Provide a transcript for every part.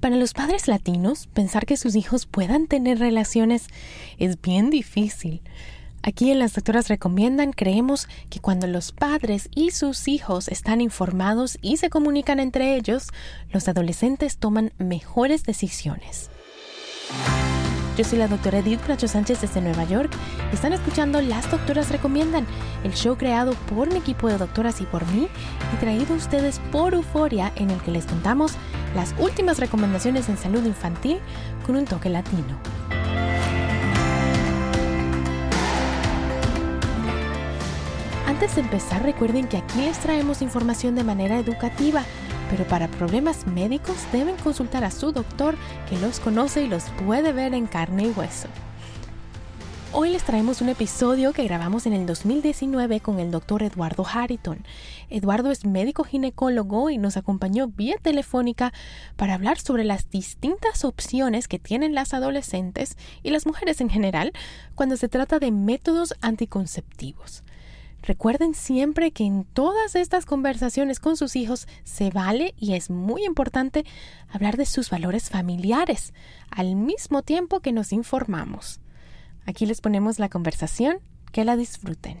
Para los padres latinos, pensar que sus hijos puedan tener relaciones es bien difícil. Aquí en las doctoras recomiendan, creemos que cuando los padres y sus hijos están informados y se comunican entre ellos, los adolescentes toman mejores decisiones. Yo soy la doctora Edith Bracho Sánchez desde Nueva York están escuchando Las Doctoras Recomiendan, el show creado por mi equipo de doctoras y por mí y traído a ustedes por Euforia en el que les contamos las últimas recomendaciones en salud infantil con un toque latino. Antes de empezar, recuerden que aquí les traemos información de manera educativa pero para problemas médicos deben consultar a su doctor que los conoce y los puede ver en carne y hueso. Hoy les traemos un episodio que grabamos en el 2019 con el doctor Eduardo Harrington. Eduardo es médico ginecólogo y nos acompañó vía telefónica para hablar sobre las distintas opciones que tienen las adolescentes y las mujeres en general cuando se trata de métodos anticonceptivos. Recuerden siempre que en todas estas conversaciones con sus hijos se vale y es muy importante hablar de sus valores familiares, al mismo tiempo que nos informamos. Aquí les ponemos la conversación, que la disfruten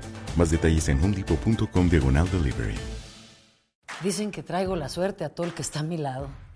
Más detalles en homedepot.com diagonal delivery. Dicen que traigo la suerte a todo el que está a mi lado.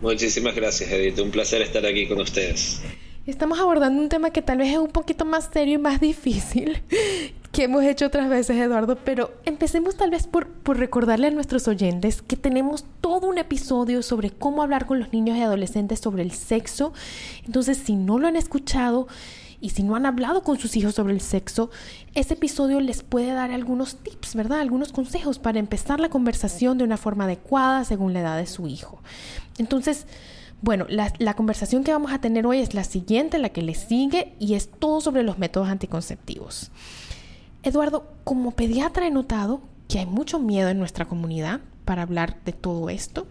Muchísimas gracias, Edith. Un placer estar aquí con ustedes. Estamos abordando un tema que tal vez es un poquito más serio y más difícil que hemos hecho otras veces, Eduardo, pero empecemos tal vez por, por, recordarle a nuestros oyentes que tenemos todo un episodio sobre cómo hablar con los niños y adolescentes sobre el sexo. Entonces, si no lo han escuchado y si no han hablado con sus hijos sobre el sexo, ese episodio les puede dar algunos tips, ¿verdad? Algunos consejos para empezar la conversación de una forma adecuada según la edad de su hijo. Entonces, bueno, la, la, conversación que vamos a tener hoy es la siguiente, la que le sigue, y es todo sobre los métodos anticonceptivos. Eduardo, como pediatra he notado que hay mucho miedo en nuestra comunidad para hablar de todo esto.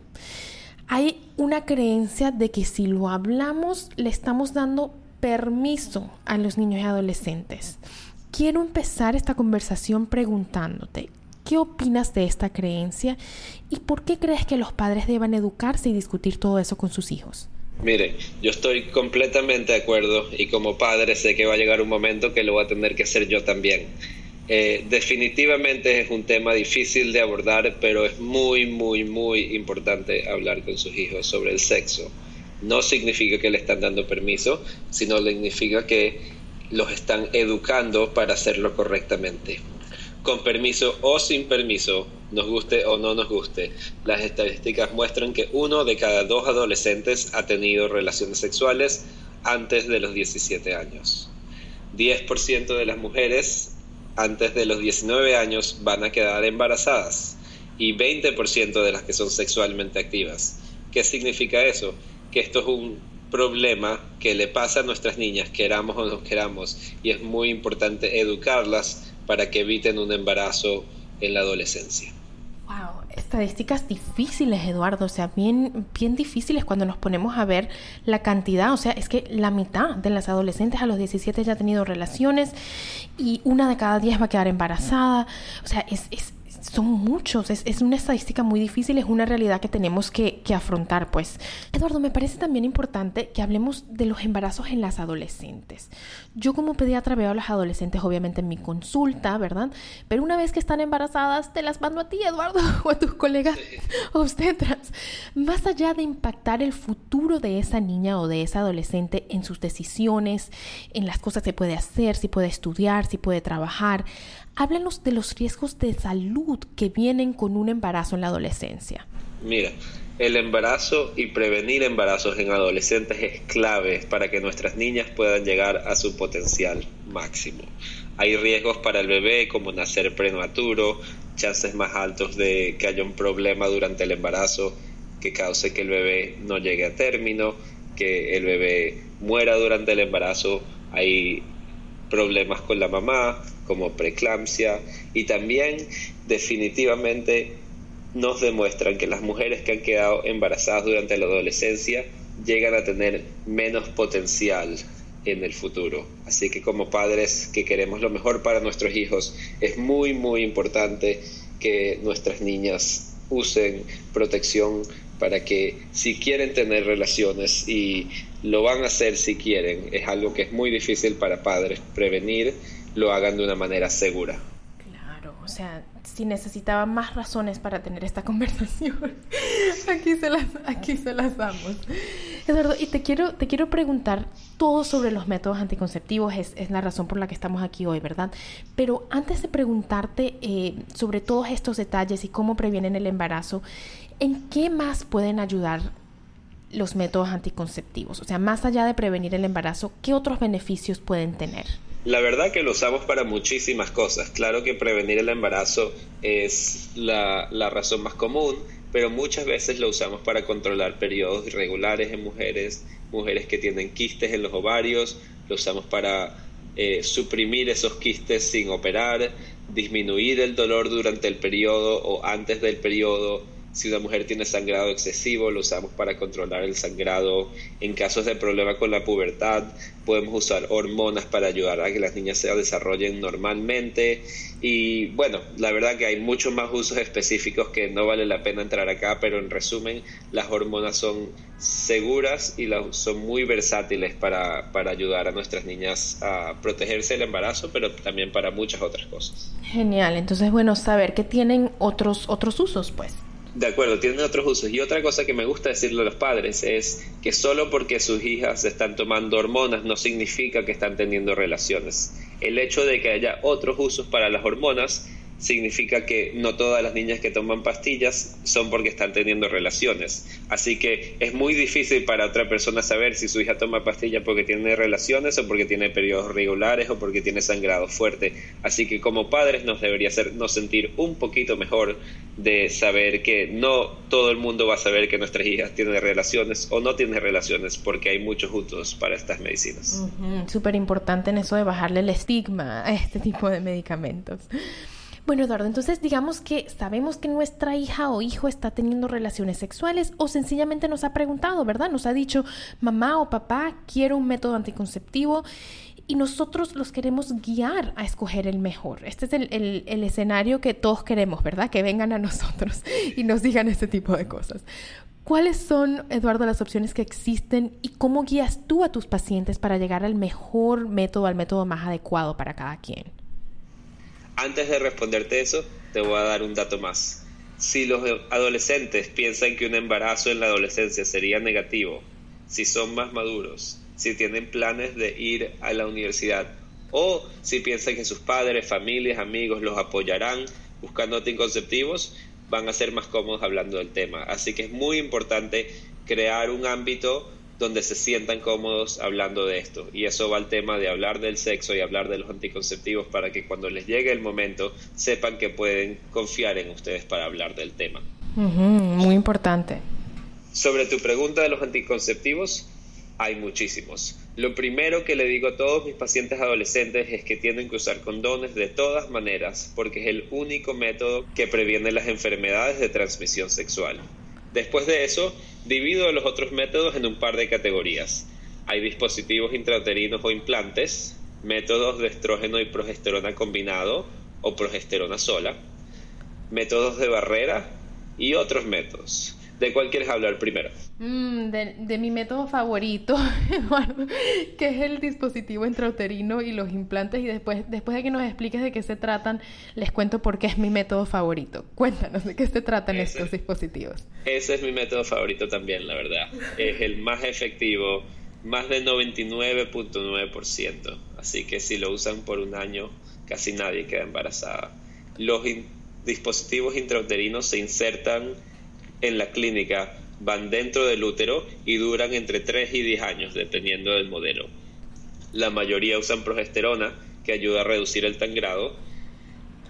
Hay una creencia de que si lo hablamos le estamos dando permiso a los niños y adolescentes. Quiero empezar esta conversación preguntándote, ¿qué opinas de esta creencia y por qué crees que los padres deban educarse y discutir todo eso con sus hijos? Mire, yo estoy completamente de acuerdo y como padre sé que va a llegar un momento que lo voy a tener que hacer yo también. Eh, definitivamente es un tema difícil de abordar, pero es muy, muy, muy importante hablar con sus hijos sobre el sexo. No significa que le están dando permiso, sino significa que los están educando para hacerlo correctamente. con permiso o sin permiso, nos guste o no nos guste, las estadísticas muestran que uno de cada dos adolescentes ha tenido relaciones sexuales antes de los 17 años. 10% de las mujeres antes de los 19 años van a quedar embarazadas y 20% de las que son sexualmente activas. ¿Qué significa eso? Que esto es un problema que le pasa a nuestras niñas, queramos o no queramos, y es muy importante educarlas para que eviten un embarazo en la adolescencia. Wow, estadísticas difíciles, Eduardo, o sea, bien, bien difíciles cuando nos ponemos a ver la cantidad, o sea, es que la mitad de las adolescentes a los 17 ya ha tenido relaciones y una de cada 10 va a quedar embarazada, o sea, es, es son muchos, es, es, una estadística muy difícil, es una realidad que tenemos que, que, afrontar, pues. Eduardo, me parece también importante que hablemos de los embarazos en las adolescentes. Yo como pediatra veo a las adolescentes obviamente en mi consulta, ¿verdad? Pero una vez que están embarazadas, te las mando a ti, Eduardo, o a tus colegas obstetras. Más allá de impactar el futuro de esa niña o de esa adolescente en sus decisiones, en las cosas que puede hacer, si puede estudiar, si puede trabajar, Háblanos de los riesgos de salud que vienen con un embarazo en la adolescencia. Mira, el embarazo y prevenir embarazos en adolescentes es clave para que nuestras niñas puedan llegar a su potencial máximo. Hay riesgos para el bebé como nacer prematuro, chances más altos de que haya un problema durante el embarazo que cause que el bebé no llegue a término, que el bebé muera durante el embarazo. Hay problemas con la mamá, como preeclampsia, y también definitivamente nos demuestran que las mujeres que han quedado embarazadas durante la adolescencia llegan a tener menos potencial en el futuro. Así que como padres que queremos lo mejor para nuestros hijos, es muy, muy importante que nuestras niñas usen protección para que si quieren tener relaciones y lo van a hacer si quieren, es algo que es muy difícil para padres prevenir, lo hagan de una manera segura. Claro, o sea, si necesitaban más razones para tener esta conversación, aquí se las, aquí se las damos. Eduardo, y te quiero, te quiero preguntar todo sobre los métodos anticonceptivos, es, es la razón por la que estamos aquí hoy, ¿verdad? Pero antes de preguntarte eh, sobre todos estos detalles y cómo previenen el embarazo, ¿en qué más pueden ayudar los métodos anticonceptivos? O sea, más allá de prevenir el embarazo, ¿qué otros beneficios pueden tener? La verdad que lo usamos para muchísimas cosas. Claro que prevenir el embarazo es la, la razón más común, pero muchas veces lo usamos para controlar periodos irregulares en mujeres, mujeres que tienen quistes en los ovarios, lo usamos para eh, suprimir esos quistes sin operar, disminuir el dolor durante el periodo o antes del periodo, si una mujer tiene sangrado excesivo, lo usamos para controlar el sangrado. En casos de problema con la pubertad, podemos usar hormonas para ayudar a que las niñas se desarrollen normalmente. Y bueno, la verdad que hay muchos más usos específicos que no vale la pena entrar acá, pero en resumen, las hormonas son seguras y son muy versátiles para, para ayudar a nuestras niñas a protegerse del embarazo, pero también para muchas otras cosas. Genial, entonces bueno, saber que tienen otros, otros usos, pues. De acuerdo, tienen otros usos. Y otra cosa que me gusta decirle a los padres es que solo porque sus hijas están tomando hormonas no significa que están teniendo relaciones. El hecho de que haya otros usos para las hormonas significa que no todas las niñas que toman pastillas son porque están teniendo relaciones. Así que es muy difícil para otra persona saber si su hija toma pastillas porque tiene relaciones o porque tiene periodos regulares o porque tiene sangrado fuerte. Así que como padres nos debería hacernos sentir un poquito mejor de saber que no todo el mundo va a saber que nuestras hijas tienen relaciones o no tienen relaciones porque hay muchos usos para estas medicinas. Súper importante en eso de bajarle el estigma a este tipo de medicamentos. Bueno, Eduardo, entonces digamos que sabemos que nuestra hija o hijo está teniendo relaciones sexuales o sencillamente nos ha preguntado, ¿verdad? Nos ha dicho, mamá o papá, quiero un método anticonceptivo y nosotros los queremos guiar a escoger el mejor. Este es el, el, escenario que todos queremos, ¿verdad? Que vengan a nosotros y nos digan este tipo de cosas. ¿Cuáles son, Eduardo, las opciones que existen y cómo guías tú a tus pacientes para llegar al mejor método, al método más adecuado para cada quien? Antes de responderte eso, te voy a dar un dato más. Si los adolescentes piensan que un embarazo en la adolescencia sería negativo, si son más maduros, si tienen planes de ir a la universidad o si piensan que sus padres, familias, amigos los apoyarán buscando anticonceptivos, van a ser más cómodos hablando del tema. Así que es muy importante crear un ámbito donde se sientan cómodos hablando de esto. Y eso va al tema de hablar del sexo y hablar de los anticonceptivos para que cuando les llegue el momento sepan que pueden confiar en ustedes para hablar del tema. muy importante. Sobre tu pregunta de los anticonceptivos, hay muchísimos. Lo primero que le digo a todos mis pacientes adolescentes es que tienen que usar condones de todas maneras porque es el único método que previene las enfermedades de transmisión sexual. Después de eso, divido los otros métodos en un par de categorías. Hay dispositivos intrauterinos o implantes, métodos de estrógeno y progesterona combinado o progesterona sola, métodos de barrera y otros métodos. ¿De cuál quieres hablar primero? Mm, de, mi método favorito, que es el dispositivo intrauterino y los implantes. Y después, después de que nos expliques de qué se tratan, les cuento por qué es mi método favorito. Cuéntanos de qué se tratan estos dispositivos. Ese es mi método favorito también, la verdad. Es el más efectivo, más del 99.9%. Así que si lo usan por un año, casi nadie queda embarazada. Los dispositivos intrauterinos se insertan en la clínica van dentro del útero y duran entre 3 y 10 años, dependiendo del modelo. La mayoría usan progesterona, que ayuda a reducir el tangrado.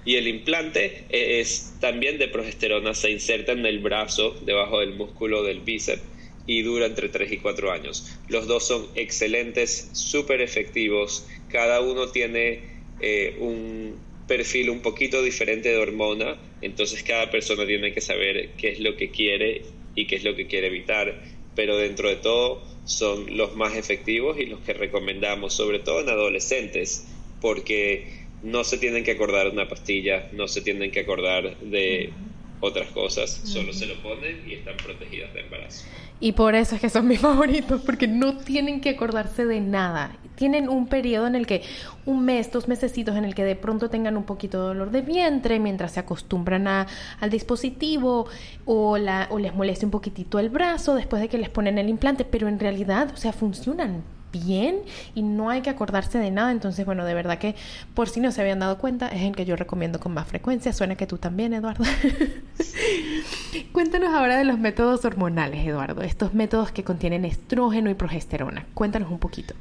Y el implante es también de progesterona, se inserta en el brazo, debajo del músculo del bíceps, y dura entre 3 y 4 años. Los dos son excelentes, súper efectivos. Cada uno tiene eh, un perfil un poquito diferente de hormona, entonces cada persona tiene que saber qué es lo que quiere y qué es lo que quiere evitar, pero dentro de todo son los más efectivos y los que recomendamos, sobre todo en adolescentes, porque no se tienen que acordar de una pastilla, no se tienen que acordar de otras cosas, solo se lo ponen y están protegidas de embarazo. Y por eso es que son mis favoritos, porque no tienen que acordarse de nada. Tienen un periodo en el que, un mes, dos mesecitos, en el que de pronto tengan un poquito de dolor de vientre mientras se acostumbran a, al dispositivo o, la, o les moleste un poquitito el brazo después de que les ponen el implante, pero en realidad, o sea, funcionan bien y no hay que acordarse de nada. Entonces, bueno, de verdad que por si no se habían dado cuenta, es el que yo recomiendo con más frecuencia. Suena que tú también, Eduardo. Cuéntanos ahora de los métodos hormonales, Eduardo. Estos métodos que contienen estrógeno y progesterona. Cuéntanos un poquito.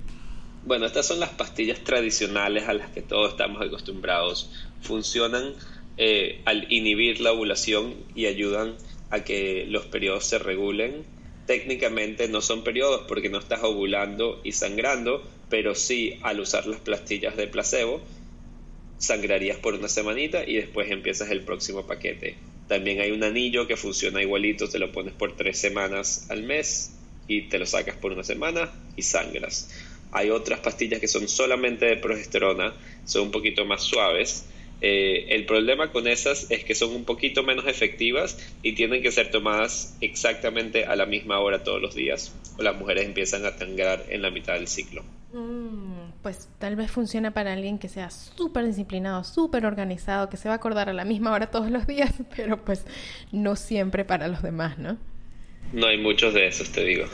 Bueno, estas son las pastillas tradicionales a las que todos estamos acostumbrados. Funcionan eh, al inhibir la ovulación y ayudan a que los periodos se regulen técnicamente no son periodos porque no estás ovulando y sangrando, pero sí al usar las pastillas de placebo sangrarías por una semanita y después empiezas el próximo paquete. También hay un anillo que funciona igualito, te lo pones por tres semanas al mes y te lo sacas por una semana y sangras. Hay otras pastillas que son solamente de progesterona, son un poquito más suaves eh, el problema con esas es que son un poquito menos efectivas y tienen que ser tomadas exactamente a la misma hora todos los días las mujeres empiezan a tangrar en la mitad del ciclo. Mm, pues tal vez funciona para alguien que sea súper disciplinado, súper organizado, que se va a acordar a la misma hora todos los días, pero pues no siempre para los demás, ¿no? No hay muchos de esos, te digo.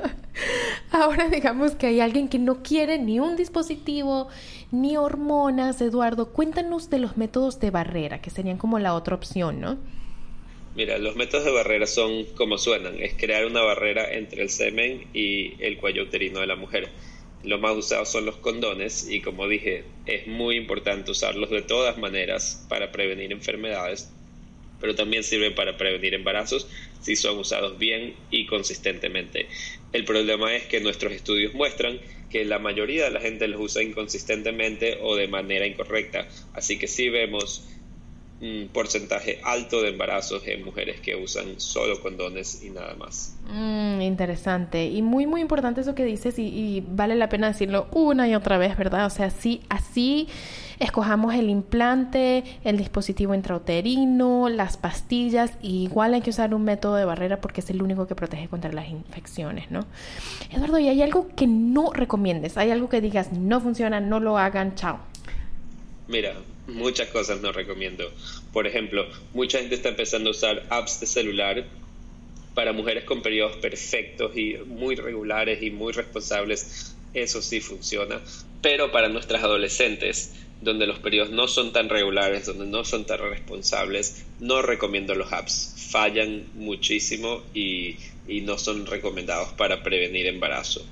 Ahora digamos que hay alguien que no quiere ni un dispositivo ni hormonas, Eduardo. Cuéntanos de los métodos de barrera, que serían como la otra opción, ¿no? Mira, los métodos de barrera son como suenan, es crear una barrera entre el semen y el cuello uterino de la mujer. Los más usados son los condones y como dije, es muy importante usarlos de todas maneras para prevenir enfermedades, pero también sirven para prevenir embarazos si son usados bien y consistentemente. El problema es que nuestros estudios muestran que la mayoría de la gente los usa inconsistentemente o de manera incorrecta, así que sí vemos un porcentaje alto de embarazos en mujeres que usan solo condones y nada más. Mm, interesante y muy muy importante eso que dices y, y, vale la pena decirlo una y otra vez, ¿verdad? O sea, sí, así escojamos el implante, el dispositivo intrauterino, las pastillas, y igual hay que usar un método de barrera porque es el único que protege contra las infecciones, ¿no? Eduardo, ¿y hay algo que no recomiendes? ¿Hay algo que digas no funciona, no lo hagan, chao? Mira, muchas cosas no recomiendo. Por ejemplo, mucha gente está empezando a usar apps de celular para mujeres con periodos perfectos y muy regulares y muy responsables eso sí funciona, pero para nuestras adolescentes, donde los periodos no son tan regulares, donde no son tan responsables, no recomiendo los apps. Fallan muchísimo y, y no son recomendados para prevenir embarazo.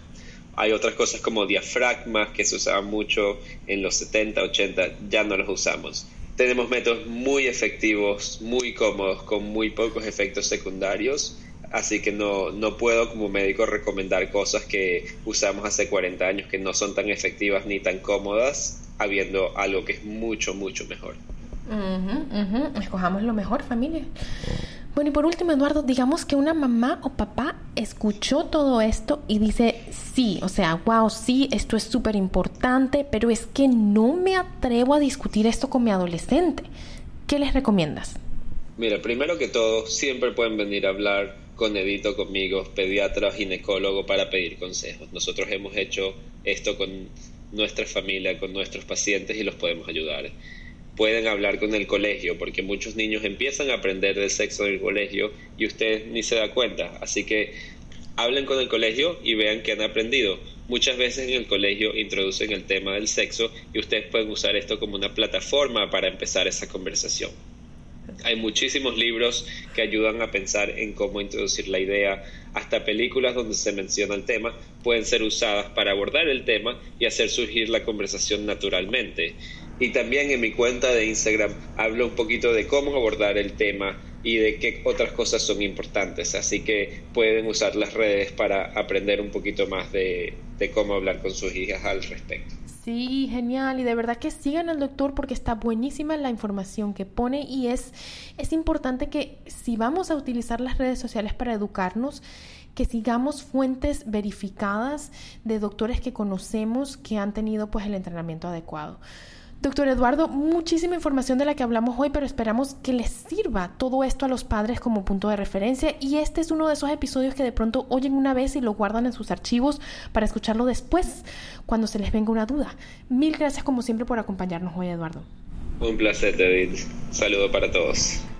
Hay otras cosas como diafragmas que se usaban mucho en los 70, 80, ya no los usamos. Tenemos métodos muy efectivos, muy cómodos, con muy pocos efectos secundarios así que no, no puedo como médico recomendar cosas que usamos hace 40 años que no son tan efectivas ni tan cómodas, habiendo algo que es mucho, mucho mejor. Escojamos lo mejor, familia. Bueno, y por último, Eduardo, digamos que una mamá o papá escuchó todo esto y dice, sí, o sea, wow, sí, esto es súper importante, pero es que no me atrevo a discutir esto con mi adolescente. ¿Qué les recomiendas? Mira, primero que todo, siempre pueden venir a hablar con Edito, conmigo, pediatra ginecólogo, para pedir consejos. Nosotros hemos hecho esto con nuestra familia, con nuestros pacientes y los podemos ayudar. Pueden hablar con el colegio, porque muchos niños empiezan a aprender del sexo en el colegio y usted ni se da cuenta. Así que hablen con el colegio y vean qué han aprendido. Muchas veces en el colegio introducen el tema del sexo y ustedes pueden usar esto como una plataforma para empezar esa conversación. Hay muchísimos libros que ayudan a pensar en cómo introducir la idea, hasta películas donde se menciona el tema pueden ser usadas para abordar el tema y hacer surgir la conversación naturalmente. Y también en mi cuenta de Instagram hablo un poquito de cómo abordar el tema y de qué otras cosas son importantes. Así que pueden usar las redes para aprender un poquito más de, cómo hablar con sus hijas al respecto. Sí, genial. Y de verdad que sigan al doctor porque está buenísima la información que pone y es, es importante que si vamos a utilizar las redes sociales para educarnos, que sigamos fuentes verificadas de doctores que conocemos que han tenido pues el entrenamiento adecuado. Doctor Eduardo, muchísima información de la que hablamos hoy, pero esperamos que les sirva todo esto a los padres como punto de referencia y este es uno de esos episodios que de pronto oyen una vez y lo guardan en sus archivos para escucharlo después cuando se les venga una duda. Mil gracias como siempre por acompañarnos hoy, Eduardo. Un placer, David. Saludo para todos.